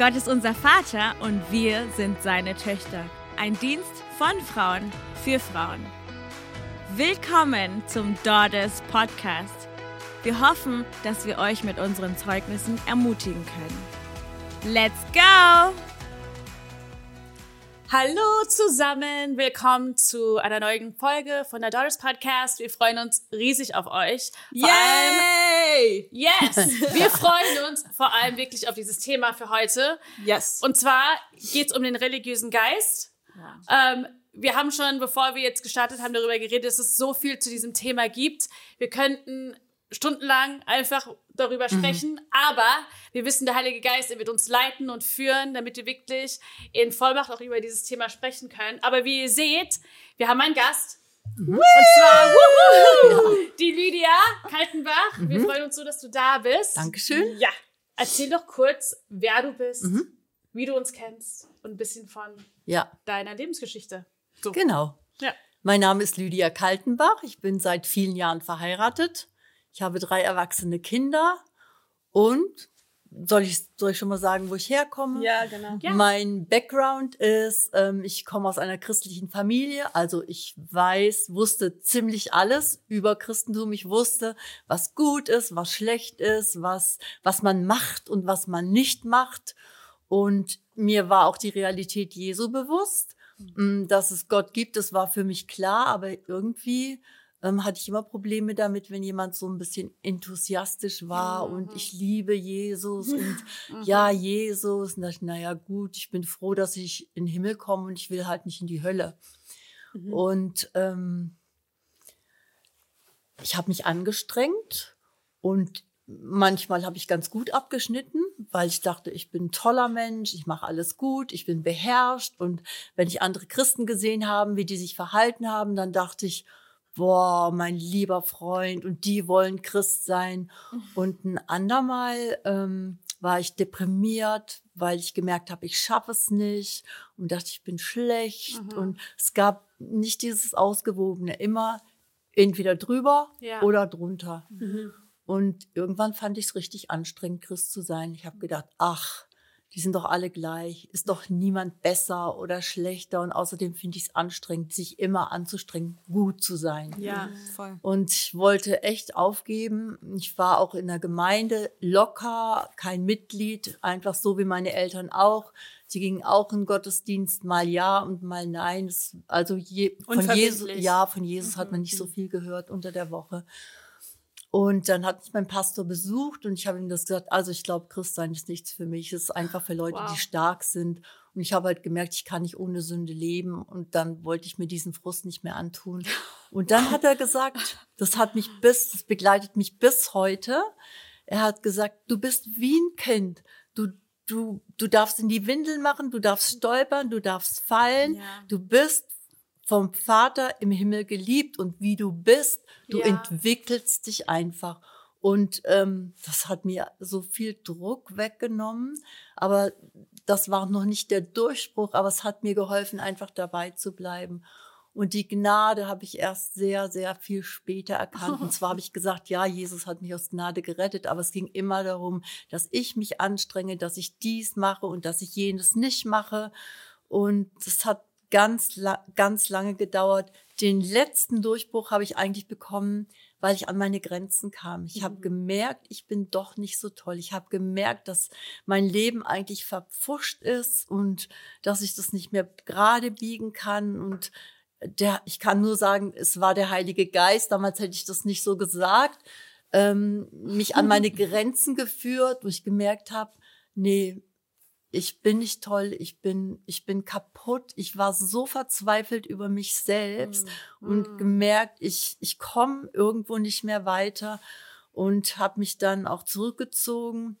Gott ist unser Vater und wir sind seine Töchter. Ein Dienst von Frauen für Frauen. Willkommen zum Daughters Podcast. Wir hoffen, dass wir euch mit unseren Zeugnissen ermutigen können. Let's go! Hallo zusammen, willkommen zu einer neuen Folge von der Daughters Podcast. Wir freuen uns riesig auf euch. Vor Yay! Allem, yes! Wir freuen uns vor allem wirklich auf dieses Thema für heute. Yes. Und zwar geht es um den religiösen Geist. Ja. Ähm, wir haben schon, bevor wir jetzt gestartet haben, darüber geredet, dass es so viel zu diesem Thema gibt. Wir könnten stundenlang einfach darüber mhm. sprechen, mhm. aber wir wissen, der Heilige Geist, er wird uns leiten und führen, damit wir wirklich in Vollmacht auch über dieses Thema sprechen können. Aber wie ihr seht, wir haben einen Gast. Mhm. Und zwar wuhu, ja. die Lydia Kaltenbach. Mhm. Wir freuen uns so, dass du da bist. Dankeschön. Ja. Erzähl doch kurz, wer du bist, mhm. wie du uns kennst und ein bisschen von ja. deiner Lebensgeschichte. So. Genau. Ja. Mein Name ist Lydia Kaltenbach. Ich bin seit vielen Jahren verheiratet ich habe drei erwachsene Kinder und soll ich, soll ich schon mal sagen, wo ich herkomme? Ja, genau. Ja. Mein Background ist, ähm, ich komme aus einer christlichen Familie, also ich weiß, wusste ziemlich alles über Christentum. Ich wusste, was gut ist, was schlecht ist, was, was man macht und was man nicht macht. Und mir war auch die Realität Jesu bewusst, mhm. dass es Gott gibt. Das war für mich klar, aber irgendwie ähm, hatte ich immer Probleme damit, wenn jemand so ein bisschen enthusiastisch war mhm. und ich liebe Jesus und mhm. ja, Jesus. Und dachte, naja, gut, ich bin froh, dass ich in den Himmel komme und ich will halt nicht in die Hölle. Mhm. Und ähm, ich habe mich angestrengt und manchmal habe ich ganz gut abgeschnitten, weil ich dachte, ich bin ein toller Mensch, ich mache alles gut, ich bin beherrscht. Und wenn ich andere Christen gesehen habe, wie die sich verhalten haben, dann dachte ich, boah, mein lieber Freund, und die wollen Christ sein. Mhm. Und ein andermal ähm, war ich deprimiert, weil ich gemerkt habe, ich schaffe es nicht und dachte, ich bin schlecht. Mhm. Und es gab nicht dieses Ausgewogene, immer entweder drüber ja. oder drunter. Mhm. Und irgendwann fand ich es richtig anstrengend, Christ zu sein. Ich habe gedacht, ach, die sind doch alle gleich, ist doch niemand besser oder schlechter und außerdem finde ich es anstrengend, sich immer anzustrengen, gut zu sein. Ja, voll. Und ich wollte echt aufgeben. Ich war auch in der Gemeinde locker, kein Mitglied, einfach so wie meine Eltern auch. Sie gingen auch in Gottesdienst, mal ja und mal nein. also je, von Jesus, ja, von Jesus mhm. hat man nicht so viel gehört unter der Woche. Und dann hat mich mein Pastor besucht und ich habe ihm das gesagt, also ich glaube, Christsein ist nichts für mich. Es ist einfach für Leute, wow. die stark sind. Und ich habe halt gemerkt, ich kann nicht ohne Sünde leben. Und dann wollte ich mir diesen Frust nicht mehr antun. Und dann hat er gesagt, das hat mich bis, das begleitet mich bis heute. Er hat gesagt, du bist wie ein Kind. Du, du, du darfst in die Windeln machen, du darfst stolpern, du darfst fallen. Ja. Du bist vom Vater im Himmel geliebt und wie du bist. Du ja. entwickelst dich einfach. Und ähm, das hat mir so viel Druck weggenommen. Aber das war noch nicht der Durchbruch, aber es hat mir geholfen, einfach dabei zu bleiben. Und die Gnade habe ich erst sehr, sehr viel später erkannt. Und zwar habe ich gesagt, ja, Jesus hat mich aus Gnade gerettet, aber es ging immer darum, dass ich mich anstrenge, dass ich dies mache und dass ich jenes nicht mache. Und das hat ganz, ganz lange gedauert. Den letzten Durchbruch habe ich eigentlich bekommen, weil ich an meine Grenzen kam. Ich mhm. habe gemerkt, ich bin doch nicht so toll. Ich habe gemerkt, dass mein Leben eigentlich verpfuscht ist und dass ich das nicht mehr gerade biegen kann und der, ich kann nur sagen, es war der Heilige Geist. Damals hätte ich das nicht so gesagt. Ähm, mich an meine Grenzen geführt, wo ich gemerkt habe, nee, ich bin nicht toll, ich bin, ich bin kaputt. Ich war so verzweifelt über mich selbst mm. und mm. gemerkt, ich, ich komme irgendwo nicht mehr weiter und habe mich dann auch zurückgezogen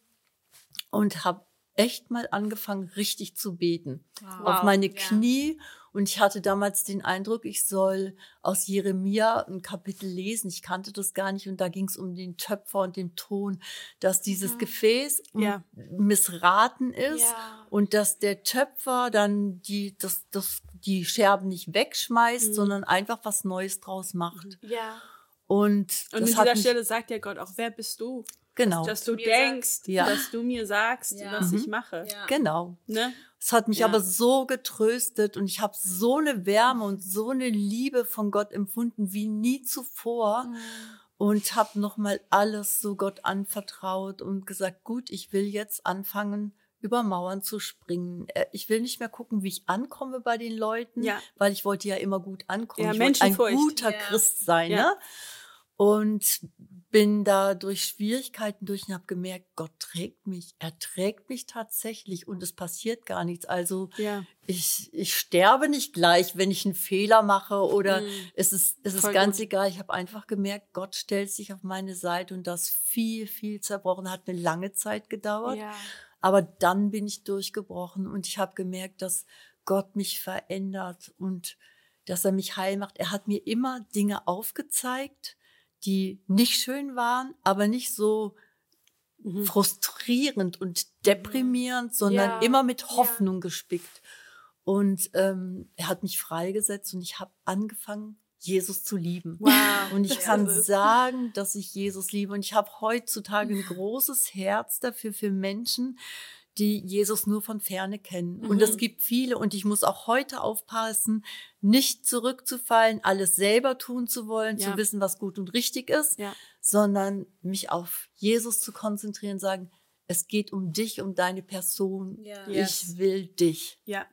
und habe echt mal angefangen, richtig zu beten. Wow. Auf meine Knie ja. Und ich hatte damals den Eindruck, ich soll aus Jeremia ein Kapitel lesen. Ich kannte das gar nicht. Und da ging es um den Töpfer und den Ton, dass dieses mhm. Gefäß ja. missraten ist ja. und dass der Töpfer dann die, das, das, die Scherben nicht wegschmeißt, mhm. sondern einfach was Neues draus macht. Ja. Und, und an dieser Stelle sagt ja Gott auch, wer bist du? Genau. Dass du mir denkst, Ja. dass du mir sagst, Ja. was ich Mhm. mache. Ja. Genau. Ne? Es hat mich Ja. aber so getröstet und ich habe so eine Wärme und so eine Liebe von Gott empfunden wie nie zuvor Mhm. und habe nochmal alles so Gott anvertraut und gesagt, gut, ich will jetzt anfangen, über Mauern zu springen. Äh, Ich will nicht mehr gucken, wie ich ankomme bei den Leuten, Ja. weil ich wollte ja immer gut ankommen. Ja, ich wollte ein guter Ja. Christ sein. Ja. Ne? Und bin da durch Schwierigkeiten durch und habe gemerkt, Gott trägt mich. Er trägt mich tatsächlich und es passiert gar nichts. Also Ja. ich, ich sterbe nicht gleich, wenn ich einen Fehler mache oder Mhm. es ist, es ist ganz gut. egal. Ich habe einfach gemerkt, Gott stellt sich auf meine Seite und das viel, viel zerbrochen. Hat eine lange Zeit gedauert. Ja. Aber dann bin ich durchgebrochen und ich habe gemerkt, dass Gott mich verändert und dass er mich heil macht. Er hat mir immer Dinge aufgezeigt, die nicht schön waren, aber nicht so Mhm. frustrierend und deprimierend, sondern Ja, immer mit ja. Hoffnung gespickt. Und ähm, er hat mich freigesetzt und ich habe angefangen, Jesus zu lieben. Wow. Und ich kann sagen, dass ich Jesus liebe. Und ich habe heutzutage ein großes Herz dafür für Menschen, die Jesus nur von ferne kennen. Und es Mhm. gibt viele. Und ich muss auch heute aufpassen, nicht zurückzufallen, alles selber tun zu wollen, Ja. zu wissen, was gut und richtig ist, Ja. sondern mich auf Jesus zu konzentrieren, sagen, es geht um dich, um deine Person. Ja. Yes. Ich will dich. Ja.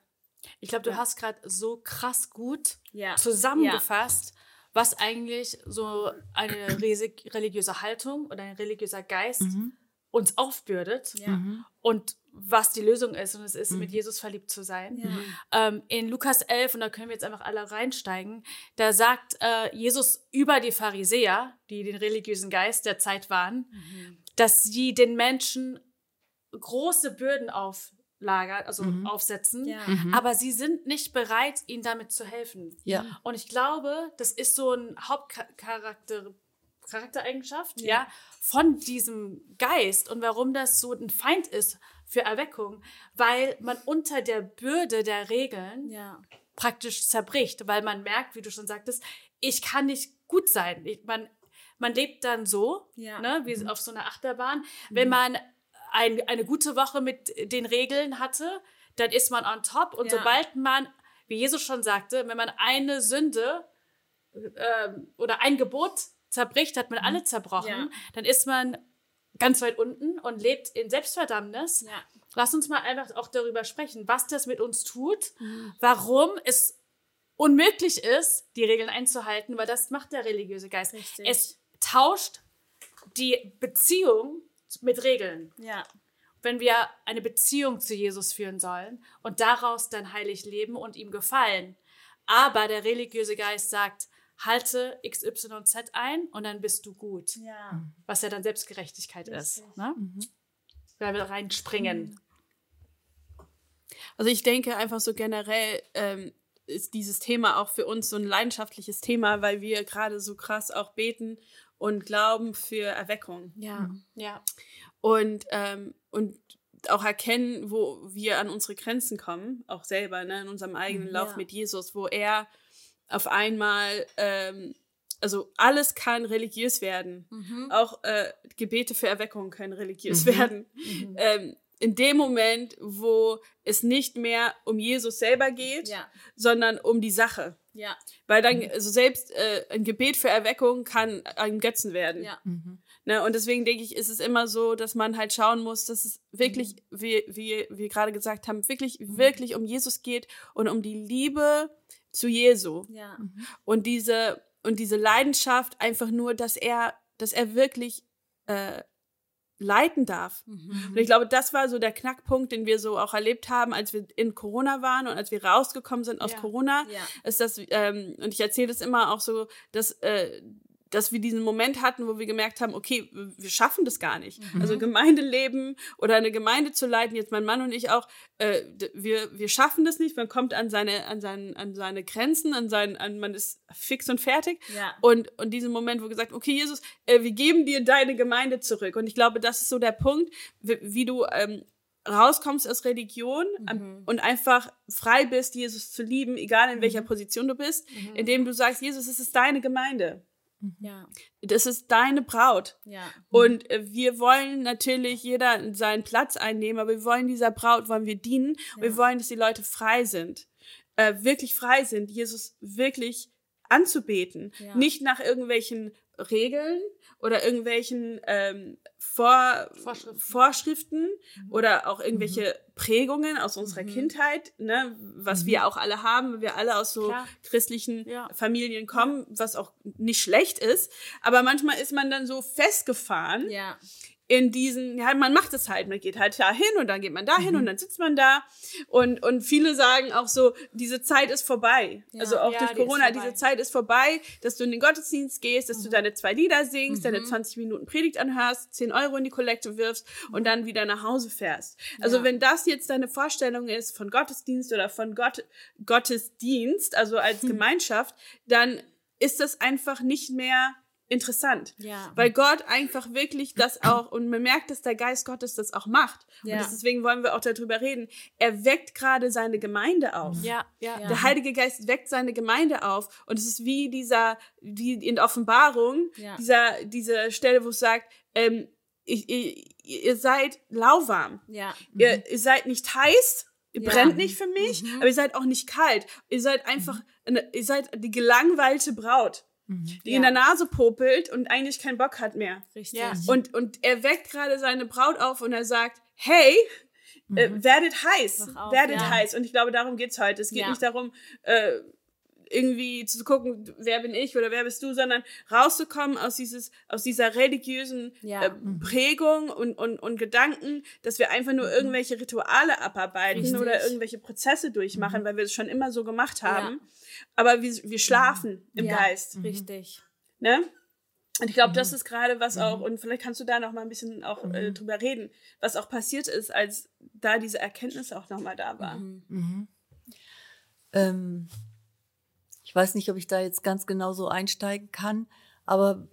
Ich glaube, du Ja. hast gerade so krass gut Ja. zusammengefasst, was eigentlich so eine riesig religiöse Haltung oder ein religiöser Geist Mhm. uns aufbürdet Ja. Mhm. und was die Lösung ist. Und es ist, Mhm. mit Jesus verliebt zu sein. Ja. Ähm, in Lukas 11, und da können wir jetzt einfach alle reinsteigen, da sagt äh, Jesus über die Pharisäer, die den religiösen Geist der Zeit waren, Mhm. dass sie den Menschen große Bürden auflagern, also Mhm. aufsetzen, Ja. Mhm. aber sie sind nicht bereit, ihnen damit zu helfen. Ja. Und ich glaube, das ist so ein Hauptcharakter, Charaktereigenschaft, Ja. ja. von diesem Geist und warum das so ein Feind ist für Erweckung, weil man unter der Bürde der Regeln Ja. praktisch zerbricht, weil man merkt, wie du schon sagtest, ich kann nicht gut sein. Ich, man, man lebt dann so, Ja. ne, wie auf so einer Achterbahn. Wenn man ein, eine gute Woche mit den Regeln hatte, dann ist man on top. Und Ja. sobald man, wie Jesus schon sagte, wenn man eine Sünde ähm, oder ein Gebot zerbricht, hat man alle zerbrochen, Ja. dann ist man ganz weit unten und lebt in Selbstverdammnis. Ja. Lass uns mal einfach auch darüber sprechen, was das mit uns tut, warum es unmöglich ist, die Regeln einzuhalten, weil das macht der religiöse Geist. Richtig. Es tauscht die Beziehung mit Regeln. Ja. Wenn wir eine Beziehung zu Jesus führen sollen und daraus dann heilig leben und ihm gefallen. Aber der religiöse Geist sagt, halte XYZ ein und dann bist du gut. Ja. Was ja dann Selbstgerechtigkeit ist. Richtig. Ne? Weil wir reinspringen. Also ich denke einfach so generell ähm, ist dieses Thema auch für uns so ein leidenschaftliches Thema, weil wir gerade so krass auch beten und glauben für Erweckung. Ja. Ja. und, ähm, und auch erkennen, wo wir an unsere Grenzen kommen, auch selber, ne, in unserem eigenen Mhm, Lauf ja. mit Jesus, wo er auf einmal, ähm, also alles kann religiös werden. Mhm. Auch äh, Gebete für Erweckung können religiös Mhm. werden. Mhm. Ähm, in dem Moment, wo es nicht mehr um Jesus selber geht, Ja. sondern um die Sache. Ja. Weil dann, also selbst äh, ein Gebet für Erweckung kann ein Götzen werden. Ja. Mhm. Ne, und deswegen denke ich, ist es immer so, dass man halt schauen muss, dass es wirklich, wie, wie wir gerade gesagt haben, wirklich, wirklich um Jesus geht und um die Liebe zu Jesu. Ja. Und diese, und diese Leidenschaft einfach nur, dass er, dass er wirklich äh, leiten darf. Mhm. Und ich glaube, das war so der Knackpunkt, den wir so auch erlebt haben, als wir in Corona waren und als wir rausgekommen sind aus Ja. Corona Ja. ist das, ähm, und ich erzähle das immer auch so, dass, äh, dass wir diesen Moment hatten, wo wir gemerkt haben, okay, wir schaffen das gar nicht. Also Gemeindeleben oder eine Gemeinde zu leiten, jetzt mein Mann und ich auch, äh, wir, wir schaffen das nicht, man kommt an seine, an seinen, an seine Grenzen, an sein, an, man ist fix und fertig. Ja. Und, und diesen Moment, wo gesagt, okay, Jesus, äh, wir geben dir deine Gemeinde zurück. Und ich glaube, das ist so der Punkt, wie, wie du ähm, rauskommst aus Religion am- und einfach frei bist, Jesus zu lieben, egal in welcher Position du bist, indem du sagst, Jesus, es ist deine Gemeinde. Ja. Das ist deine Braut. Ja. Und äh, wir wollen natürlich jeder seinen Platz einnehmen, aber wir wollen dieser Braut, wollen wir dienen. Ja. Wir wollen, dass die Leute frei sind. Äh, wirklich frei sind, Jesus wirklich anzubeten. Ja. Nicht nach irgendwelchen Regeln oder irgendwelchen ähm, Vor Vorschriften, Vorschriften mhm. oder auch irgendwelche mhm. Prägungen aus unserer mhm. Kindheit, ne, was mhm. wir auch alle haben, wir alle aus so Klar. christlichen ja. Familien kommen, was auch nicht schlecht ist. Aber manchmal ist man dann so festgefahren. Ja in diesen, ja, man macht es halt, man geht halt da hin und dann geht man da hin mhm. und dann sitzt man da. Und, und viele sagen auch so, diese Zeit ist vorbei. Ja. Also auch ja, durch Corona, die diese Zeit ist vorbei, dass du in den Gottesdienst gehst, dass mhm. du deine zwei Lieder singst, mhm. deine 20 Minuten Predigt anhörst, 10 Euro in die Kollekte wirfst und dann wieder nach Hause fährst. Also ja. wenn das jetzt deine Vorstellung ist von Gottesdienst oder von Gott, Gottesdienst, also als hm. Gemeinschaft, dann ist das einfach nicht mehr interessant. Ja. Weil Gott einfach wirklich das auch, und man merkt, dass der Geist Gottes das auch macht. Ja. Und deswegen wollen wir auch darüber reden. Er weckt gerade seine Gemeinde auf. Ja, ja. Der Heilige Geist weckt seine Gemeinde auf. Und es ist wie dieser, wie in Offenbarung, ja. dieser, diese Stelle, wo es sagt, ähm, ich, ihr, ihr seid lauwarm. Ja. Mhm. Ihr, ihr seid nicht heiß, Ihr ja. brennt nicht für mich, mhm. aber ihr seid auch nicht kalt. Ihr seid einfach, mhm. ihr seid die gelangweilte Braut. Mhm. die ja. in der Nase popelt und eigentlich keinen Bock hat mehr. Richtig. Ja. Und, und er weckt gerade seine Braut auf und er sagt, hey, äh, mhm. äh, werdet heiß, auf, werdet ja. heiß. Und ich glaube, darum geht's heute. Es geht nicht darum, äh, irgendwie zu gucken, wer bin ich oder wer bist du, sondern rauszukommen aus dieses, aus dieser religiösen ja. äh, mhm. Prägung und, und, und Gedanken, dass wir einfach nur mhm. irgendwelche Rituale abarbeiten Richtig. oder irgendwelche Prozesse durchmachen, mhm. weil wir es schon immer so gemacht haben. Ja. Aber wir, wir schlafen im ja. Geist. Richtig. Ne? Und ich glaube, das ist gerade was auch, und vielleicht kannst du da noch mal ein bisschen auch äh, drüber reden, was auch passiert ist, als da diese Erkenntnis auch noch mal da war. Mhm. Ähm, ich weiß nicht, ob ich da jetzt ganz genau so einsteigen kann, aber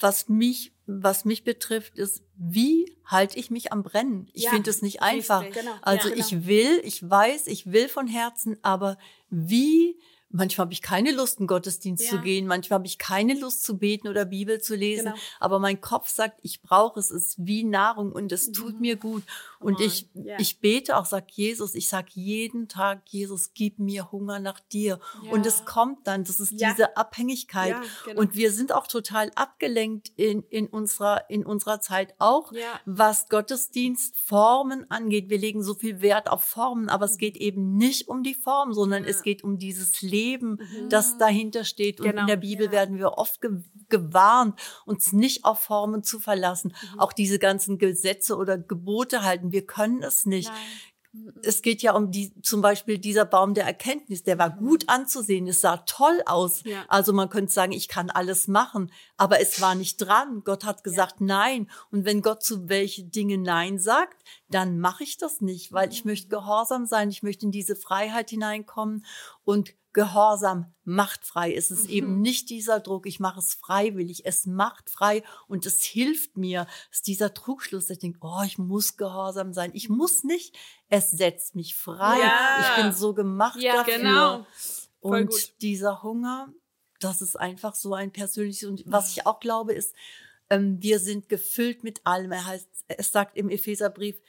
was mich, was mich betrifft, ist, wie halte ich mich am Brennen? Ich ja, finde es nicht einfach. Genau. Also ja, genau. ich will, ich weiß, ich will von Herzen, aber wie Manchmal habe ich keine Lust, in Gottesdienst ja. zu gehen. Manchmal habe ich keine Lust zu beten oder Bibel zu lesen. Genau. Aber mein Kopf sagt, ich brauche es. Es ist wie Nahrung und es tut mhm. mir gut. Und ich, yeah. ich bete auch, sag Jesus, ich sag jeden Tag, Jesus, gib mir Hunger nach dir. Ja. Und es kommt dann. Das ist ja. diese Abhängigkeit. Genau. Und wir sind auch total abgelenkt in, in unserer, in unserer Zeit auch, was Gottesdienstformen angeht. Wir legen so viel Wert auf Formen, aber es mhm. geht eben nicht um die Form, sondern es geht um dieses Leben Leben, mhm. das dahinter steht. Und genau. in der Bibel ja. werden wir oft ge gewarnt, uns nicht auf Formen zu verlassen. Mhm. Auch diese ganzen Gesetze oder Gebote halten. Wir können es nicht. Nein es geht ja um die, zum Beispiel dieser Baum der Erkenntnis, der war gut anzusehen, es sah toll aus. Ja. Also man könnte sagen, ich kann alles machen, aber es war nicht dran. Gott hat gesagt ja. nein. Und wenn Gott zu welche Dinge nein sagt, dann mache ich das nicht, weil ich möchte gehorsam sein, ich möchte in diese Freiheit hineinkommen und Gehorsam macht frei. Es ist mhm. eben nicht dieser Druck, ich mache es freiwillig. Es macht frei und es hilft mir. Es ist dieser Trugschluss, dass ich denke, oh, ich muss gehorsam sein. Ich muss nicht. Es setzt mich frei. Ja. Ich bin so gemacht ja, dafür. Genau. Und dieser Hunger, das ist einfach so ein persönliches. Und was ich auch glaube, ist, ähm, wir sind gefüllt mit allem. Er heißt, es sagt im Epheserbrief,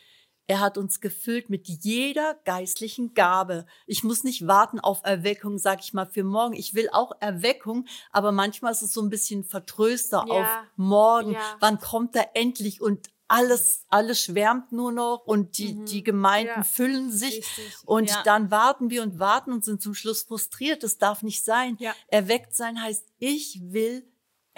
er hat uns gefüllt mit jeder geistlichen Gabe. Ich muss nicht warten auf Erweckung, sag ich mal, für morgen. Ich will auch Erweckung, aber manchmal ist es so ein bisschen Vertröster ja. auf morgen. Ja. Wann kommt er endlich? Und alles, alles schwärmt nur noch und die, mhm. die Gemeinden ja. füllen sich. Richtig. Und ja. dann warten wir und warten und sind zum Schluss frustriert. Das darf nicht sein. Ja. Erweckt sein heißt, ich will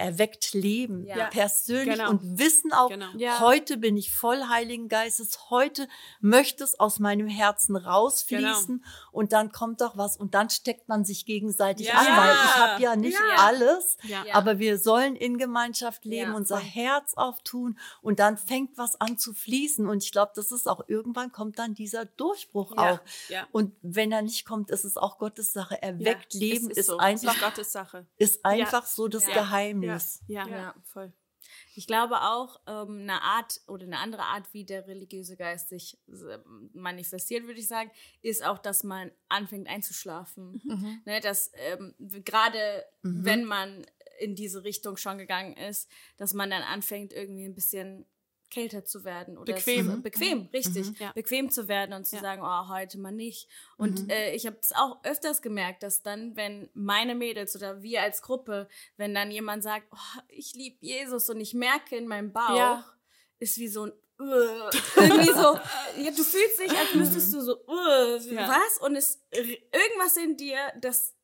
erweckt Leben ja. persönlich genau. und wissen auch, genau. ja. heute bin ich voll Heiligen Geistes, heute möchte es aus meinem Herzen rausfließen genau. und dann kommt doch was und dann steckt man sich gegenseitig ja. an, weil ich habe ja nicht alles, aber wir sollen in Gemeinschaft leben, unser Herz auftun und dann fängt was an zu fließen und ich glaube, das ist auch irgendwann kommt dann dieser Durchbruch auch und wenn er nicht kommt, ist es auch Gottes Sache. Erweckt Leben ist, ist so. einfach ist Gottes Sache. Ist einfach so das Geheimnis ist. Ja, ja, ja voll. Ich glaube auch, ähm, eine Art oder eine andere Art, wie der religiöse Geist sich äh, manifestiert, würde ich sagen, ist auch, dass man anfängt einzuschlafen. Mhm. Ne, dass ähm, gerade, mhm. wenn man in diese Richtung schon gegangen ist, dass man dann anfängt, irgendwie ein bisschen kälter zu werden oder Bequem. zu, bequem, richtig, Ja. bequem zu werden und zu Ja. sagen, oh, heute mal nicht. Und äh, ich habe es auch öfters gemerkt, dass dann, wenn meine Mädels oder wir als Gruppe, wenn dann jemand sagt, oh, ich liebe Jesus und ich merke in meinem Bauch, Ja. ist wie so ein uh, irgendwie so, ja, du fühlst dich, als müsstest du so, uh, Ja. was? Und es irgendwas in dir, das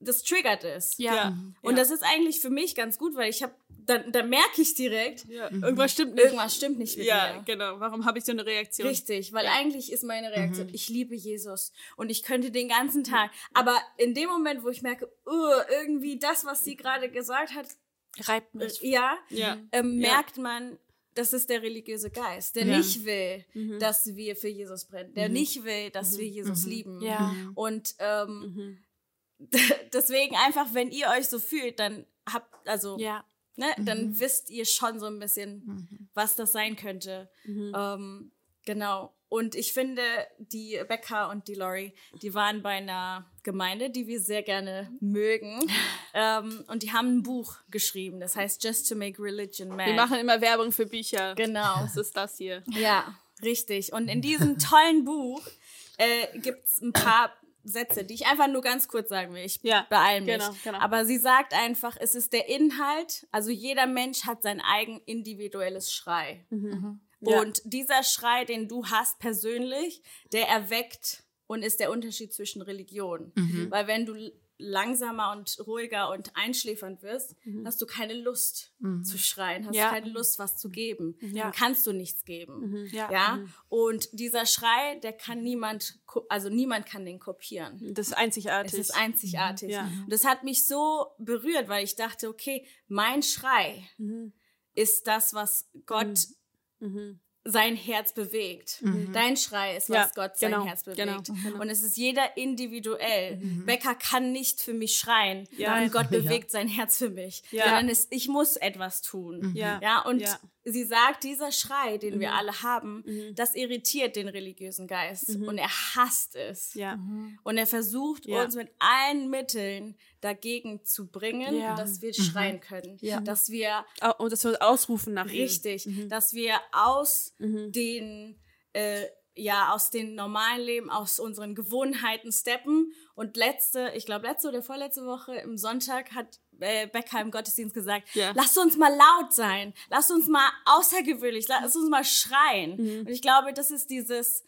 das triggert es. Ja. Und Ja. das ist eigentlich für mich ganz gut, weil ich habe, dann, dann merke ich direkt, Ja. Irgendwas stimmt nicht. irgendwas stimmt nicht mit Ja, mir. genau. Warum habe ich so eine Reaktion? Richtig, weil Ja. eigentlich ist meine Reaktion, ich liebe Jesus und ich könnte den ganzen Tag. Aber in dem Moment, wo ich merke, uh, irgendwie das, was sie gerade gesagt hat, Reibt äh, mich. ja, Ja. Ja. merkt man, das ist der religiöse Geist, der Ja. nicht will, dass wir für Jesus brennen, der nicht will, dass wir Jesus lieben. Ja. Und ähm, Mhm. deswegen einfach, wenn ihr euch so fühlt, dann habt, also, Ja. ne, dann wisst ihr schon so ein bisschen, was das sein könnte. Ähm, genau. Und ich finde, die Becca und die Lori, die waren bei einer Gemeinde, die wir sehr gerne mögen. ähm, und die haben ein Buch geschrieben, das heißt Just to Make Religion Mad. Wir machen immer Werbung für Bücher. Genau. Was ist das hier? Ja, richtig. Und in diesem tollen Buch äh, gibt es ein paar Sätze, die ich einfach nur ganz kurz sagen will. Ich Ja, beeile mich. genau, genau. Aber sie sagt einfach, es ist der Inhalt, also jeder Mensch hat sein eigen individuelles Schrei. Mhm. Ja. Und dieser Schrei, den du hast persönlich, der erweckt und ist der Unterschied zwischen Religion. Mhm. Weil wenn du langsamer und ruhiger und einschläfernd wirst, Mhm. hast du keine Lust zu schreien, hast Ja. keine Lust, was zu geben. Ja. Dann kannst du nichts geben. Mhm. Ja. Ja. Und dieser Schrei, der kann niemand, also niemand kann den kopieren. Das ist einzigartig. Es ist einzigartig. Ja. Und das hat mich so berührt, weil ich dachte, okay, mein Schrei Mhm. ist das, was Gott sein Herz bewegt. Dein Schrei ist, was Ja, Gott sein genau, Herz bewegt. genau, genau. Und es ist jeder individuell. Becker kann nicht für mich schreien, Ja. und Gott Ja. bewegt sein Herz für mich. Ja. Sondern es, ich muss etwas tun. Ja. Ja, und Ja. Mhm. sie sagt, dieser Schrei, den wir alle haben, das irritiert den religiösen Geist. Und er hasst es. Ja. Und er versucht Ja. uns mit allen Mitteln dagegen zu bringen, Ja. dass wir schreien können. Ja. Dass wir Und das wir ausrufen nach ihm. richtig, dass wir aus den äh, ja aus den normalen Leben, aus unseren Gewohnheiten steppen. Und letzte, ich glaube letzte oder vorletzte Woche im Sonntag hat äh, Becker im Gottesdienst gesagt, Ja. lasst uns mal laut sein, lasst uns mal außergewöhnlich, lasst uns mal schreien. Und ich glaube, das ist dieses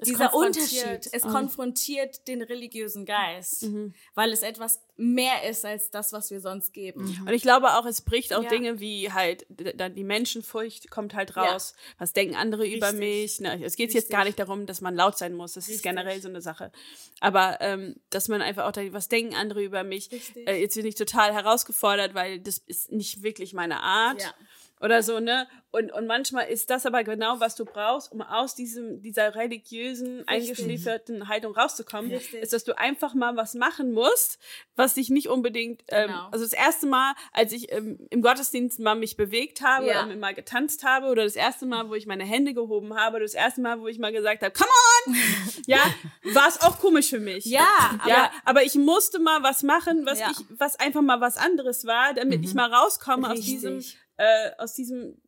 Es dieser konfrontiert. Unterschied, es konfrontiert den religiösen Geist, Mhm. weil es etwas mehr ist als das, was wir sonst geben. Und ich glaube auch, es bricht auch Ja. Dinge wie halt, dann die Menschenfurcht kommt halt raus. Was denken andere über Richtig. mich? Ne? Es geht jetzt gar nicht darum, dass man laut sein muss. Das ist Richtig. generell so eine Sache. Aber ähm, dass man einfach auch was denken andere über mich? Äh, jetzt bin ich total herausgefordert, weil das ist nicht wirklich meine Art. Ja. Oder so, ne? Und, und manchmal ist das aber genau, was du brauchst, um aus diesem, dieser religiösen, eingeschlieferten Haltung rauszukommen, Richtig. ist, dass du einfach mal was machen musst, was dich nicht unbedingt, ähm, Genau. also das erste Mal, als ich ähm, im Gottesdienst mal mich bewegt habe Ja. oder mal getanzt habe oder das erste Mal, wo ich meine Hände gehoben habe oder das erste Mal, wo ich mal gesagt habe, come on! ja, war es auch komisch für mich. Ja, aber ja, aber ich musste mal was machen, was Ja. ich, was einfach mal was anderes war, damit ich mal rauskomme aus Richtig. diesem, äh, aus diesem,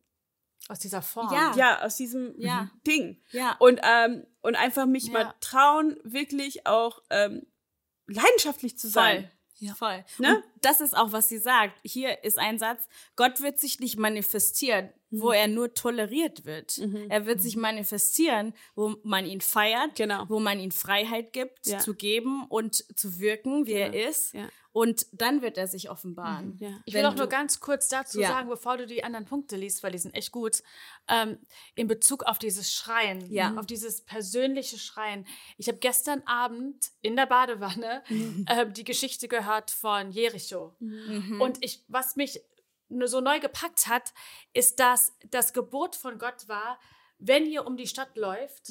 Aus dieser Form. Ja. ja, aus diesem Ja. Ding. ja. Und, ähm, und einfach mich Ja. mal trauen, wirklich auch ähm, leidenschaftlich zu sein. Voll. Ja. Voll. Ne? Und das ist auch, was sie sagt. Hier ist ein Satz. Gott wird sich nicht manifestieren, Mhm. wo er nur toleriert wird. Er wird sich manifestieren, wo man ihn feiert, Genau. wo man ihm Freiheit gibt, Ja. zu geben und zu wirken, wie Genau. er ist. Ja. Und dann wird er sich offenbaren. Ja. Ich will auch nur ganz kurz dazu Ja. sagen, bevor du die anderen Punkte liest, weil die sind echt gut, ähm, in Bezug auf dieses Schreien, Ja. auf dieses persönliche Schreien. Ich habe gestern Abend in der Badewanne Mhm. ähm, die Geschichte gehört von Jericho. Und ich, was mich nur so neu gepackt hat, ist, dass das Gebot von Gott war, wenn ihr um die Stadt läuft,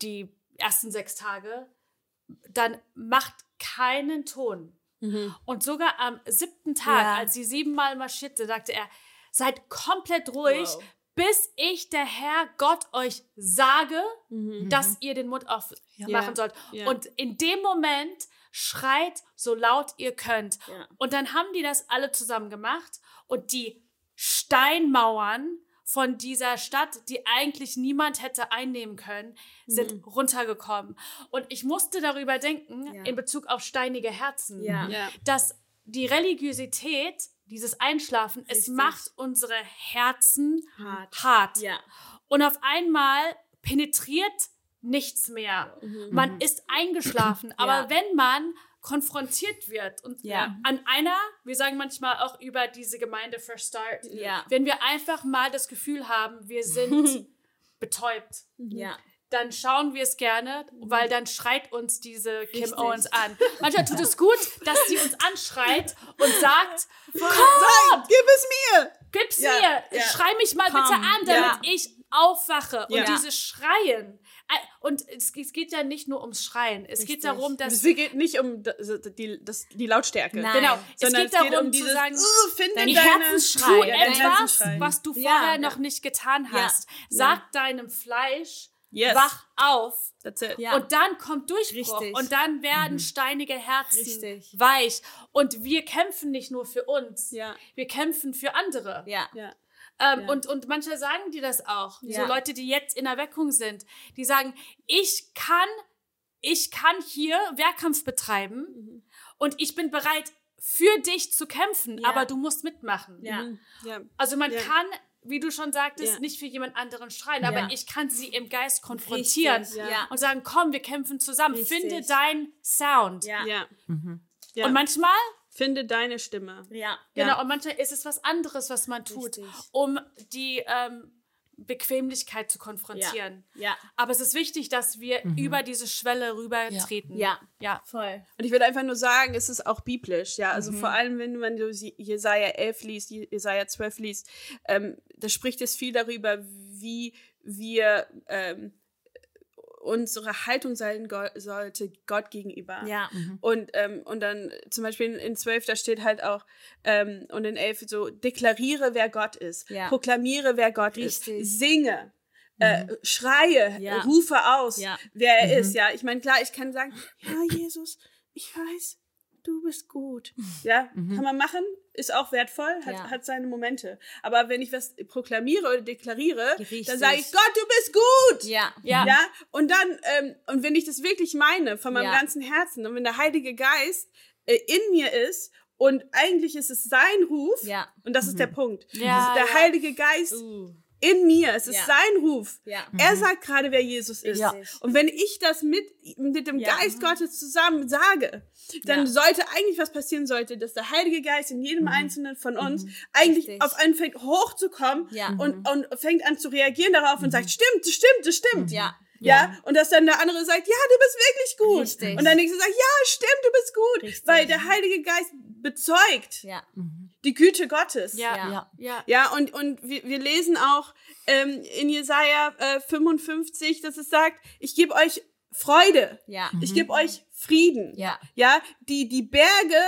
die ersten sechs Tage, dann macht keinen Ton. Und sogar am siebten Tag, Ja. als sie siebenmal marschierte, sagte er, seid komplett ruhig, Wow. bis ich, der Herr Gott, euch sage, dass ihr den Mund aufmachen Ja. sollt. Ja. Und in dem Moment schreit so laut ihr könnt. Und dann haben die das alle zusammen gemacht und die Steinmauern von dieser Stadt, die eigentlich niemand hätte einnehmen können, sind runtergekommen. Und ich musste darüber denken, Ja. in Bezug auf steinige Herzen, Ja. Ja. dass die Religiosität, dieses Einschlafen, es Richtig. macht unsere Herzen Hart. hart. Ja. Und auf einmal penetriert nichts mehr. Man ist eingeschlafen. Aber wenn man konfrontiert wird und Ja. an einer, wir sagen manchmal auch über diese Gemeinde First Start, Ja. wenn wir einfach mal das Gefühl haben, wir sind betäubt, Ja. dann schauen wir es gerne, weil dann schreit uns diese Kim Richtig. Owens an. Manchmal tut es gut, dass sie uns anschreit und sagt, Sag, gib es mir! Gib's Ja, mir, schrei mich mal Komm, bitte an, damit ich aufwache. Und Ja. dieses Schreien. äh, Und es, es geht ja nicht nur ums Schreien. Es geht Richtig. darum, dass. Es geht nicht um das, die, das, die Lautstärke. Nein. Genau. Es Sondern geht darum zu sagen, "Uh, finde dein deine, Herzensschrei, tu Ja, etwas, Herzensschrei. was du vorher Ja. noch nicht getan Ja. hast. Sag deinem Fleisch, Yes. wach auf. That's it. Ja. Und dann kommt Durchbruch. Richtig. Und dann werden steinige Herzen Richtig. weich. Und wir kämpfen nicht nur für uns. Ja. Wir kämpfen für andere. Ja. Ja. Ähm, Ja. und, und manche sagen die das auch. So Ja. Leute, die jetzt in Erweckung sind, die sagen, ich kann, ich kann hier Wehrkampf betreiben Mhm. und ich bin bereit, für dich zu kämpfen, Ja. aber du musst mitmachen. Ja. Mhm. Also man Ja. kann, wie du schon sagtest, Ja. nicht für jemand anderen schreien, Ja. aber ich kann sie im Geist konfrontieren Richtig, ja. und sagen, komm, wir kämpfen zusammen. Richtig. Finde deinen Sound. Ja. Ja. ja. Und manchmal Finde deine Stimme. Ja. Genau, Ja. und manchmal ist es was anderes, was man tut, Richtig. um die ähm, Bequemlichkeit zu konfrontieren. Ja. Aber es ist wichtig, dass wir über diese Schwelle rübertreten. Ja. Ja. Voll. Und ich würde einfach nur sagen, es ist auch biblisch, ja. Mhm. Also vor allem, wenn man so Jesaja 11 liest, Jesaja 12 liest, ähm, da spricht es viel darüber, wie wir ähm, unsere Haltung sein sollte Gott gegenüber. Ja. Und, ähm, und dann zum Beispiel in, 12, da steht halt auch, ähm, und in 11 so, deklariere, wer Gott ist, Ja. proklamiere, wer Gott Richtig. ist, singe, äh, schreie, Ja. rufe aus, Ja. wer er ist, ja. Ich meine, klar, ich kann sagen, ja, Jesus, ich weiß, du bist gut. Ja, kann man machen, ist auch wertvoll, hat, Ja. hat seine Momente. Aber wenn ich was proklamiere oder deklariere, Richtig. dann sage ich, Gott, du bist gut. Ja. Ja. Ja, und dann, ähm, und wenn ich das wirklich meine, von meinem Ja. ganzen Herzen, und wenn der Heilige Geist äh, in mir ist, und eigentlich ist es sein Ruf, Ja. und das ist der Punkt. Ja, der ja. Heilige Geist Uh. In mir, es ist Ja. sein Ruf. Ja. Er sagt gerade, wer Jesus ist. Ja. Und wenn ich das mit, mit dem Ja. Geist Gottes zusammen sage, dann Ja. sollte eigentlich was passieren sollte, dass der Heilige Geist in jedem Einzelnen von uns eigentlich Richtig. auf einen fängt hochzukommen Ja. und, und fängt an zu reagieren darauf und sagt, stimmt, das stimmt, das stimmt. Ja. Ja, und dass dann der andere sagt, ja, du bist wirklich gut. Richtig. Und der nächste sagt, ja, stimmt, du bist gut. Richtig. Weil der Heilige Geist bezeugt Ja. Die Güte Gottes. Ja. Ja. Ja. Ja. Und, und wir, wir lesen auch ähm, in Jesaja äh, 55, dass es sagt, ich gebe euch Freude. Ja. Ich gebe euch Frieden. Ja. Ja, die, die Berge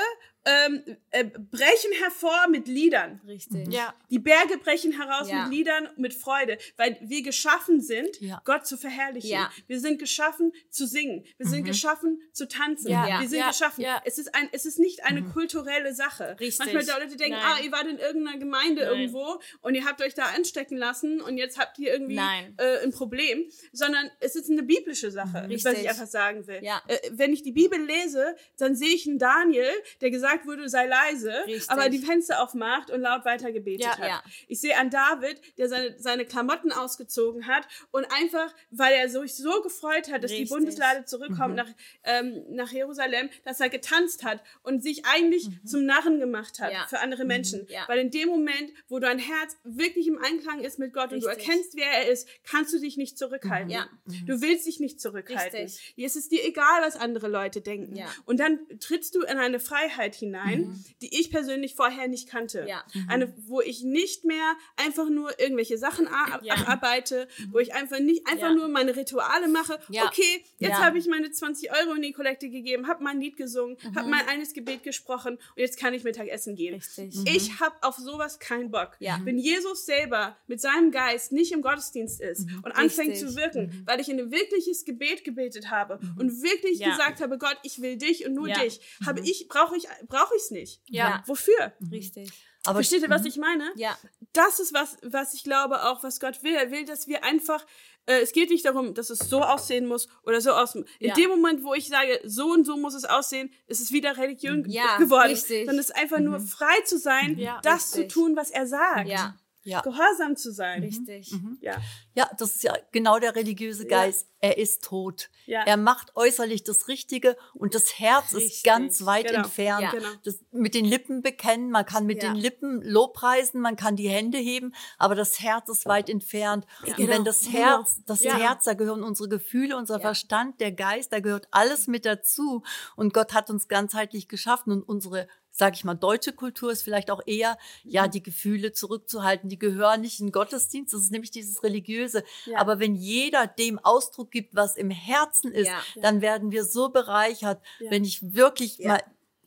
ähm, äh, brechen hervor mit Liedern. Richtig. Ja. Die Berge brechen heraus Ja. mit Liedern, mit Freude, weil wir geschaffen sind, Ja. Gott zu verherrlichen. Ja. Wir sind geschaffen zu singen. Wir sind geschaffen zu tanzen. Ja. Wir sind Ja. geschaffen. Ja. Es ist ein, es ist nicht eine kulturelle Sache. Richtig. Manchmal die Leute denken, Nein. ah, ihr wart in irgendeiner Gemeinde Nein. irgendwo und ihr habt euch da anstecken lassen und jetzt habt ihr irgendwie äh, ein Problem, sondern es ist eine biblische Sache, was Richtig. ich einfach sagen will. Ja. Äh, wenn ich die Bibel lese, dann sehe ich einen Daniel, der gesagt wurde, sei leise, Richtig. aber die Fenster aufmacht und laut weiter gebetet Ja. hat. Ja. Ich sehe an David, der seine, seine Klamotten ausgezogen hat und einfach, weil er sich so gefreut hat, dass Richtig. die Bundeslade zurückkommt nach, ähm, nach Jerusalem, dass er getanzt hat und sich eigentlich zum Narren gemacht hat Ja. für andere Menschen. Ja. Weil in dem Moment, wo dein Herz wirklich im Einklang ist mit Gott und du Richtig. erkennst, wer er ist, kannst du dich nicht zurückhalten. Ja. Du willst dich nicht zurückhalten. Richtig. Es ist dir egal, was andere Leute denken. Ja. Und dann trittst du in eine Freiheit hinein, die ich persönlich vorher nicht kannte. Ja. Eine, wo ich nicht mehr einfach nur irgendwelche Sachen Ja. abarbeite, wo ich einfach nicht einfach Ja. nur meine Rituale mache. Ja. Okay, jetzt Ja. habe ich meine 20 Euro in die Kollekte gegeben, habe mein Lied gesungen, habe mein eines Gebet gesprochen und jetzt kann ich Mittagessen gehen. Richtig. Ich habe auf sowas keinen Bock. Ja. Wenn Jesus selber mit seinem Geist nicht im Gottesdienst ist und anfängt Richtig. zu wirken, weil ich in ein wirkliches Gebet gebetet habe und wirklich Ja. gesagt habe, Gott, ich will dich und nur Ja. dich, habe ich brauche ich brauche ich es nicht. Ja. Wofür? Richtig. Aber Versteht ihr, was ich meine? Ja. Das ist was, was ich glaube auch, was Gott will. Er will, dass wir einfach, äh, es geht nicht darum, dass es so aussehen muss oder so aussehen. In Ja. dem Moment, wo ich sage, so und so muss es aussehen, ist es wieder Religion Ja, geworden. richtig. Dann ist einfach nur frei zu sein, Ja, das richtig. zu tun, was er sagt. Ja. Ja. Gehorsam zu sein. Richtig. Ja. Ja, das ist ja genau der religiöse Geist. Er ist tot. Ja. Er macht äußerlich das Richtige und das Herz Richtig. ist ganz weit Genau. entfernt. Ja. Genau. Das mit den Lippen bekennen, man kann mit Ja. den Lippen Lobpreisen, man kann die Hände heben, aber das Herz ist weit entfernt. Und Genau. wenn das Genau. Herz, das Ja. Herz, da gehören unsere Gefühle, unser Ja. Verstand, der Geist, da gehört alles mit dazu. Und Gott hat uns ganzheitlich geschaffen und unsere sag ich mal, deutsche Kultur ist vielleicht auch eher, ja, die Gefühle zurückzuhalten, die gehören nicht in Gottesdienst, das ist nämlich dieses Religiöse. Ja. Aber wenn jeder dem Ausdruck gibt, was im Herzen ist, Ja. dann werden wir so bereichert, Ja. wenn ich wirklich mal,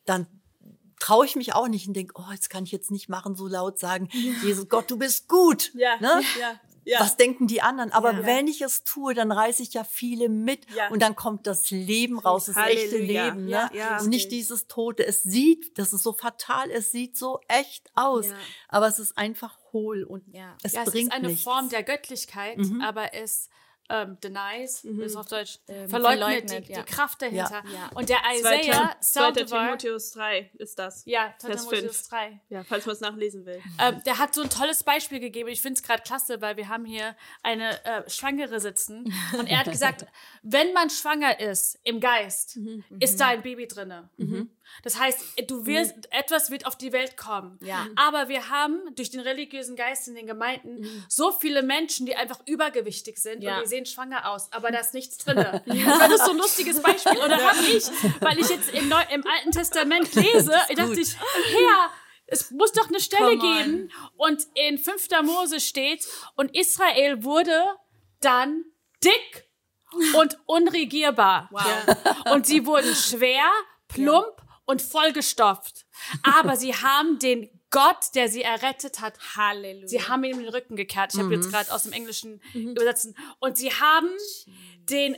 dann traue ich mich auch nicht und denke, oh, jetzt kann ich jetzt nicht machen, so laut sagen, Jesus Gott, du bist gut. Ja. Ne? Ja. Ja. Was denken die anderen? Aber Ja. wenn ich es tue, dann reiße ich ja viele mit Ja. und dann kommt das Leben raus, das echte Halleluja. Leben. Ne? Ja, ja. also nicht dieses Tote. Es sieht, das ist so fatal, es sieht so echt aus, aber es ist einfach hohl und Ja. es ja, es bringt ist eine nichts. Form der Göttlichkeit, Mhm. aber es ähm, denies, ist auf Deutsch, Ähm, verleugnet, verleugnet, die, ja. die Kraft dahinter. Ja. Und der Isaiah Zweiter Timotheus 3 ist das. ja, 2. Vers Timotheus 5. 3. Ja, falls man es nachlesen will. Ähm, der hat so ein tolles Beispiel gegeben. Ich finde es gerade klasse, weil wir haben hier eine äh, Schwangere sitzen. Und er hat gesagt, wenn man schwanger ist im Geist, ist da ein Baby drinne. Das heißt, du wirst, etwas wird auf die Welt kommen. Ja. Aber wir haben durch den religiösen Geist in den Gemeinden so viele Menschen, die einfach übergewichtig sind Ja. und die sehen schwanger aus, aber da ist nichts drinne. Das ist so ein lustiges Beispiel. Da habe ich, weil ich jetzt im, Neu im Alten Testament lese, dachte ich, Herr, es muss doch eine Stelle geben. Und in 5. Mose steht, und Israel wurde dann dick und unregierbar. Und sie wurden schwer, plump und vollgestopft. Aber sie haben den Gott, der sie errettet hat, Halleluja. Sie haben ihm den Rücken gekehrt. Ich habe jetzt gerade aus dem Englischen übersetzen. Und sie haben den,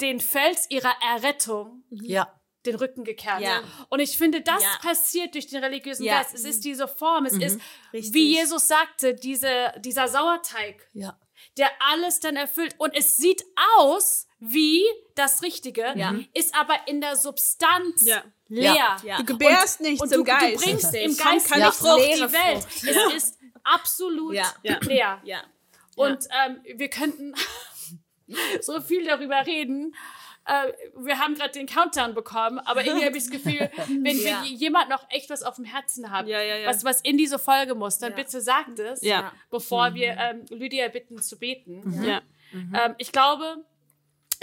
den Fels ihrer Errettung Ja, den Rücken gekehrt. Ja. Und ich finde, das Ja. passiert durch den religiösen Ja. Geist. Es ist diese Form. Es ist, Richtig. wie Jesus sagte, diese, dieser Sauerteig, ja. Der alles dann erfüllt. Und es sieht aus wie das Richtige, Ja. ist aber in der Substanz Ja. leer. Ja. Ja. Du gebärst nichts Und im du, Geist. du bringst im Geist keine keine Frucht. Die Welt. Frucht. Es ist absolut Ja. Ja. leer. Ja. Und ähm, wir könnten so viel darüber reden. Äh, wir haben gerade den Countdown bekommen, aber irgendwie habe ich das Gefühl, wenn, Ja. jemand noch echt was auf dem Herzen hat, Ja, ja, ja. Was, was in diese Folge muss, dann Ja. bitte sagt es, Ja. bevor wir ähm, Lydia bitten zu beten. Ja. Ähm, ich glaube,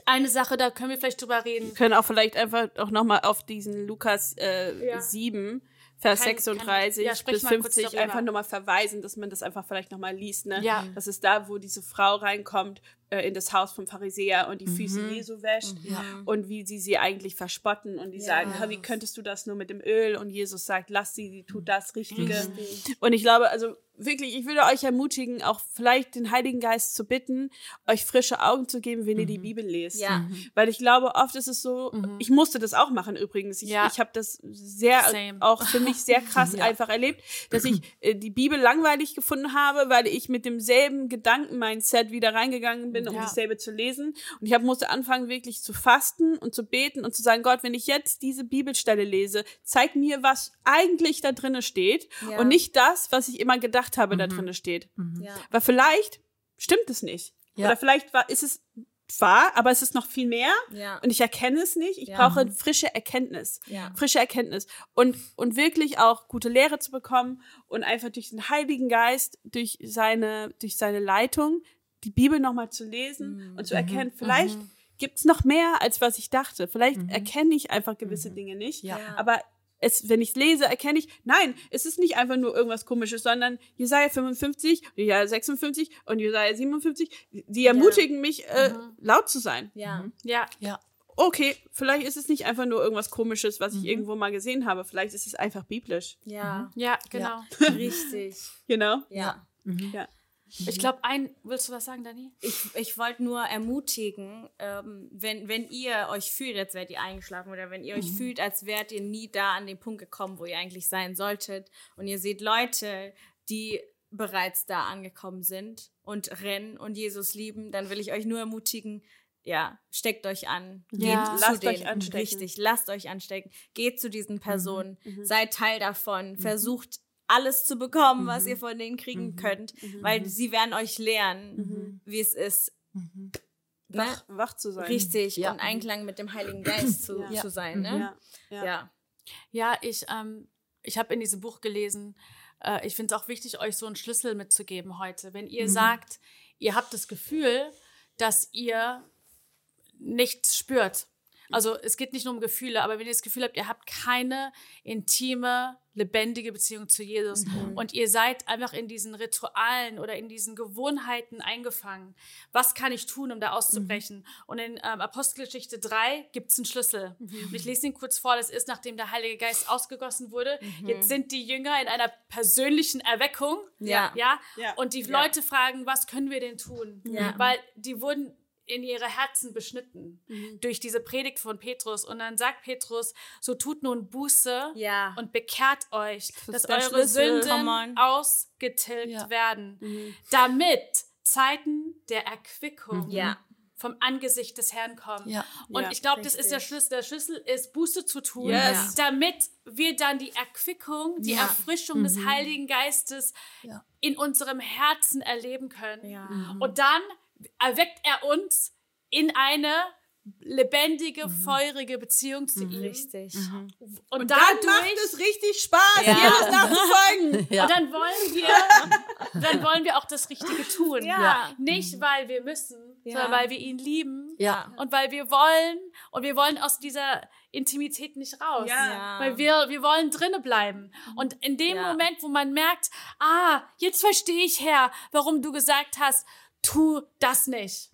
eine Sache, da können wir vielleicht drüber reden. können auch vielleicht einfach auch nochmal auf diesen Lukas äh, Ja. 7, Vers Kann- 36 kann- ja, bis mal kurz 50 darüber. einfach nochmal verweisen, dass man das einfach vielleicht nochmal liest. Ne? Ja. Das ist da, wo diese Frau reinkommt äh, in das Haus vom Pharisäer und die Füße Mhm. Jesu wäscht Ja. und wie sie sie eigentlich verspotten und die sagen, "Ha, wie könntest du das nur mit dem Öl? Und Jesus sagt, lass sie, sie tut das Richtige. Und ich glaube, also wirklich, ich würde euch ermutigen, auch vielleicht den Heiligen Geist zu bitten, euch frische Augen zu geben, wenn ihr die Bibel lest. Ja. Weil ich glaube, oft ist es so, ich musste das auch machen übrigens. Ich, Ja. ich habe das sehr, Same. auch für mich sehr krass einfach erlebt, dass ich äh, die Bibel langweilig gefunden habe, weil ich mit demselben Gedanken-Mindset wieder reingegangen bin, um Ja. dasselbe zu lesen. Und ich hab, musste anfangen, wirklich zu fasten und zu beten und zu sagen, Gott, wenn ich jetzt diese Bibelstelle lese, zeig mir, was eigentlich da drinne steht Ja. und nicht das, was ich immer gedacht habe, da drinne steht. Ja. Weil vielleicht stimmt es nicht. Ja. Oder vielleicht war, ist es wahr, aber es ist noch viel mehr Ja. und ich erkenne es nicht. Ich Ja. brauche frische Erkenntnis. Ja. Frische Erkenntnis. Und, und wirklich auch gute Lehre zu bekommen und einfach durch den Heiligen Geist, durch seine, durch seine Leitung, die Bibel nochmal zu lesen und zu erkennen, vielleicht gibt's noch mehr, als was ich dachte. Vielleicht erkenne ich einfach gewisse Dinge nicht. Ja. Aber es, wenn ich es lese, erkenne ich, nein, es ist nicht einfach nur irgendwas komisches, sondern Jesaja 55, Jesaja 56 und Jesaja 57, die ermutigen mich, äh, laut zu sein. Ja. Ja. Ja. Okay, vielleicht ist es nicht einfach nur irgendwas komisches, was ich Mhm. irgendwo mal gesehen habe. Vielleicht ist es einfach biblisch. Ja. Ja, genau. Richtig. Genau. Ja. Ja. Ich glaube, ein, willst du was sagen, Dani? Ich, ich wollte nur ermutigen, ähm, wenn, wenn ihr euch fühlt, als wärt ihr eingeschlafen oder wenn ihr euch fühlt, als wärt ihr nie da an den Punkt gekommen, wo ihr eigentlich sein solltet und ihr seht Leute, die bereits da angekommen sind und rennen und Jesus lieben, dann will ich euch nur ermutigen, ja, steckt euch an. Ja. Geht Lasst zu euch denen. anstecken. Richtig, lasst euch anstecken. Geht zu diesen Personen. Seid Teil davon. Versucht alles zu bekommen, was ihr von denen kriegen könnt, weil sie werden euch lernen, wie es ist, ne? Wach, wach zu sein. richtig Ja. und Einklang mit dem Heiligen Geist zu, Ja. zu sein. Ne? Ja. Ja. Ja. Ja, ich, ähm, ich habe in diesem Buch gelesen, äh, ich finde es auch wichtig, euch so einen Schlüssel mitzugeben heute. Wenn ihr sagt, ihr habt das Gefühl, dass ihr nichts spürt. Also es geht nicht nur um Gefühle, aber wenn ihr das Gefühl habt, ihr habt keine intime, lebendige Beziehung zu Jesus und ihr seid einfach in diesen Ritualen oder in diesen Gewohnheiten eingefangen, was kann ich tun, um da auszubrechen? Und in ähm, Apostelgeschichte 3 gibt es einen Schlüssel. Und ich lese ihn kurz vor, das ist, nachdem der Heilige Geist ausgegossen wurde. Jetzt sind die Jünger in einer persönlichen Erweckung. Ja. Ja. Ja. Und die Ja. Leute fragen, was können wir denn tun? Ja. Weil die wurden in ihre Herzen beschnitten Mhm. durch diese Predigt von Petrus. Und dann sagt Petrus, so tut nun Buße Ja. und bekehrt euch, dass der eure Schlüssel. Sünden ausgetilgt Ja. werden, damit Zeiten der Erquickung Ja. vom Angesicht des Herrn kommen. Ja. Und Ja, ich glaube, das ist der. Schlüssel. Der Schlüssel ist, Buße zu tun, Yes. damit wir dann die Erquickung, die Ja. Erfrischung des Heiligen Geistes Ja. in unserem Herzen erleben können. Ja. Und dann erweckt er uns in eine lebendige, feurige Beziehung zu ihm. Richtig. Und, Und dann macht es richtig Spaß, Ja. Jesus nachzufolgen. Ja. und dann wollen wir, dann wollen wir auch das Richtige tun. Ja. Nicht, weil wir müssen, Ja. sondern weil wir ihn lieben. Ja. Und weil wir wollen, und wir wollen aus dieser Intimität nicht raus. Weil wir, wir wollen drinnen bleiben. Und in dem Ja. Moment, wo man merkt, ah, jetzt verstehe ich, Herr, warum du gesagt hast, tu das nicht.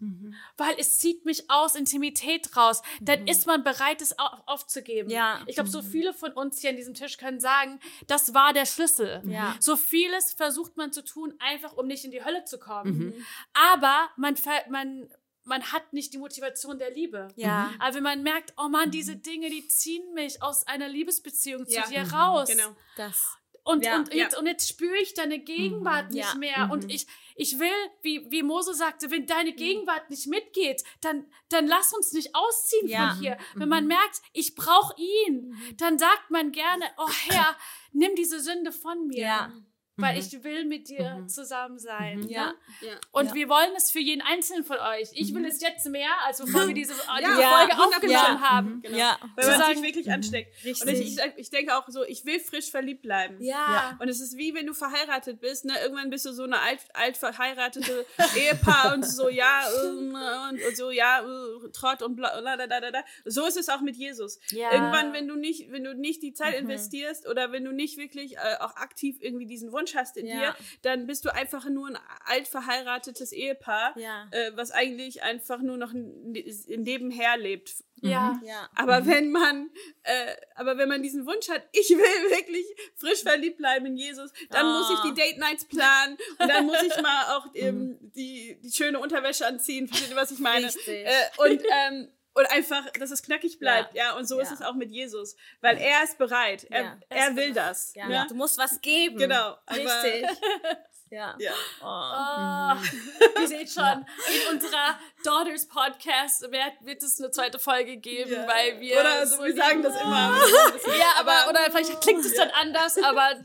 Weil es zieht mich aus Intimität raus. Dann ist man bereit, es au- aufzugeben. Ja. Ich glaube, so viele von uns hier an diesem Tisch können sagen, das war der Schlüssel. Ja. So vieles versucht man zu tun, einfach um nicht in die Hölle zu kommen. Aber man, man, man hat nicht die Motivation der Liebe. Ja. Aber wenn man merkt, oh Mann, diese Dinge, die ziehen mich aus einer Liebesbeziehung zu Ja. dir Mhm. raus. Genau. Das. Und, Ja. und, jetzt, und jetzt spüre ich deine Gegenwart nicht Ja. mehr. Und ich, ich will, wie, wie Mose sagte, wenn deine Gegenwart nicht mitgeht, dann, dann lass uns nicht ausziehen Ja. von hier. Wenn man merkt, ich brauche ihn, dann sagt man gerne, oh Herr, nimm diese Sünde von mir. Ja. Weil ich will mit dir zusammen sein. Ja. Ne? Ja. Und Ja. wir wollen es für jeden Einzelnen von euch. Ich will es jetzt mehr, als bevor wir diese, diese Ja, Folge 100%. aufgenommen haben. Genau. Ja. Weil man sich wirklich ansteckt. Richtig. Und ich, ich, ich denke auch so, ich will frisch verliebt bleiben. Ja. Und es ist wie wenn du verheiratet bist, ne? Irgendwann bist du so eine alt, alt verheiratete Ehepaar und so, ja, ähm, und, und so, ja, äh, Trott und bla, bla, bla, bla, bla. So ist es auch mit Jesus. Ja. Irgendwann, wenn du nicht, wenn du nicht die Zeit investierst oder wenn du nicht wirklich äh, auch aktiv irgendwie diesen Wunsch hast in Ja. dir, dann bist du einfach nur ein alt verheiratetes Ehepaar, Ja. äh, was eigentlich einfach nur noch nebenher lebt. Ja. Ja. Aber wenn man, äh, aber wenn man diesen Wunsch hat, ich will wirklich frisch verliebt bleiben in Jesus, dann Oh. muss ich die Date Nights planen und dann muss ich mal auch ähm, die, die schöne Unterwäsche anziehen. Versteht ihr, was ich meine? Richtig. Äh, und, ähm, und einfach, dass es knackig bleibt, ja. Und so ist Ja. es auch mit Jesus, weil er ist bereit. Er, Ja. er will das. Ja. Ja. Du musst was geben. Genau. Richtig. Ja. Ja. Oh, ihr seht schon, in unserer Daughters Podcast wird, wird es eine zweite Folge geben, Ja. weil wir. Oder so, wir sagen das immer. Ja, aber, oder vielleicht klingt es dann anders, aber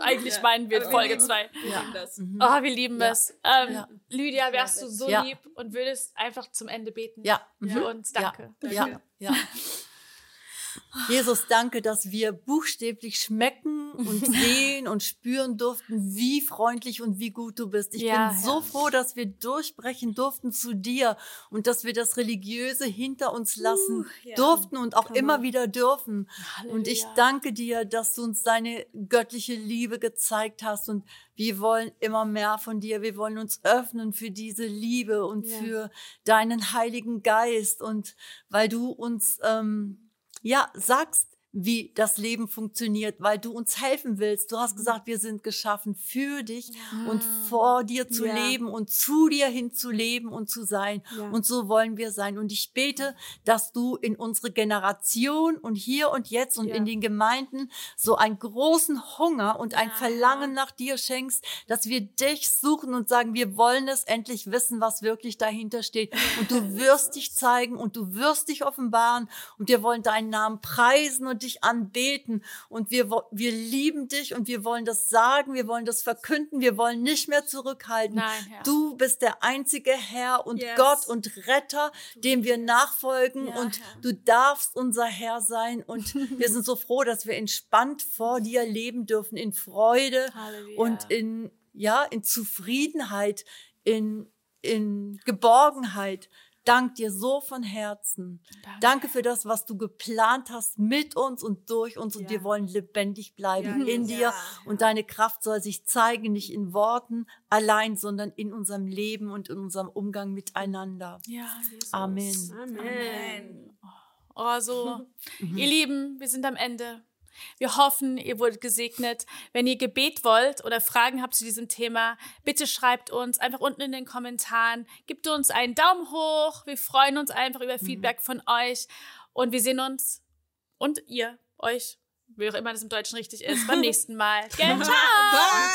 eigentlich Ja. meinen wir Aber wir Folge lieben- 2. Wir lieben das. Oh, wir lieben es. Ähm, Ja. Lydia, wärst du so Ja. lieb und würdest einfach zum Ende beten Ja. für uns. Danke. Ja. Ja. ja. Jesus, danke, dass wir buchstäblich schmecken und sehen und spüren durften, wie freundlich und wie gut du bist. Ich Ja, bin so ja. froh, dass wir durchbrechen durften zu dir und dass wir das Religiöse hinter uns lassen durften und auch immer wieder dürfen. Und ich Halleluja. danke dir, dass du uns deine göttliche Liebe gezeigt hast und wir wollen immer mehr von dir. Wir wollen uns öffnen für diese Liebe und Ja. für deinen Heiligen Geist und weil du uns ähm, ja, sagst, wie das Leben funktioniert, weil du uns helfen willst. Du hast gesagt, wir sind geschaffen für dich und vor dir zu Ja. leben und zu dir hin zu leben und zu sein. Ja. Und so wollen wir sein. Und ich bete, dass du in unsere Generation und hier und jetzt und Ja. in den Gemeinden so einen großen Hunger und ein Verlangen nach dir schenkst, dass wir dich suchen und sagen, wir wollen es endlich wissen, was wirklich dahinter steht. Und du wirst dich zeigen und du wirst dich offenbaren und wir wollen deinen Namen preisen und dich anbeten und wir, wir lieben dich und wir wollen das sagen, wir wollen das verkünden, wir wollen nicht mehr zurückhalten. Nein. Du bist der einzige Herr und Yes. Gott und Retter, dem wir nachfolgen Ja, und Herr. du darfst unser Herr sein und wir sind so froh, dass wir entspannt vor dir leben dürfen in Freude Halleluja. und in ja in Zufriedenheit, in in Geborgenheit. Dank dir so von Herzen. Danke für das, was du geplant hast mit uns und durch uns. Und Ja. wir wollen lebendig bleiben Ja, in ja, dir. Und deine Kraft soll sich zeigen, nicht in Worten allein, sondern in unserem Leben und in unserem Umgang miteinander. Ja, Jesus. Amen. Amen. Oh, so. Ihr Lieben, wir sind am Ende. Wir hoffen, ihr wurdet gesegnet. Wenn ihr Gebet wollt oder Fragen habt zu diesem Thema, bitte schreibt uns einfach unten in den Kommentaren. Gebt uns einen Daumen hoch. Wir freuen uns einfach über Feedback von euch. Und wir sehen uns und ihr, euch, wie auch immer das im Deutschen richtig ist, beim nächsten Mal. Gell? Ciao!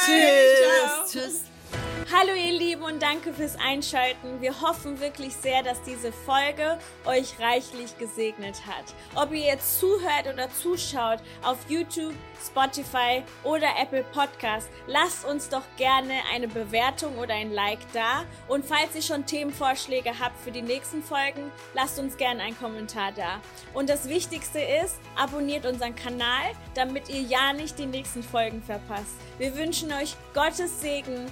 Tschüss. Tschüss. Hallo ihr Lieben und danke fürs Einschalten. Wir hoffen wirklich sehr, dass diese Folge euch reichlich gesegnet hat. Ob ihr jetzt zuhört oder zuschaut auf YouTube, Spotify oder Apple Podcast, lasst uns doch gerne eine Bewertung oder ein Like da. Und falls ihr schon Themenvorschläge habt für die nächsten Folgen, lasst uns gerne einen Kommentar da. Und das Wichtigste ist, abonniert unseren Kanal, damit ihr ja nicht die nächsten Folgen verpasst. Wir wünschen euch Gottes Segen.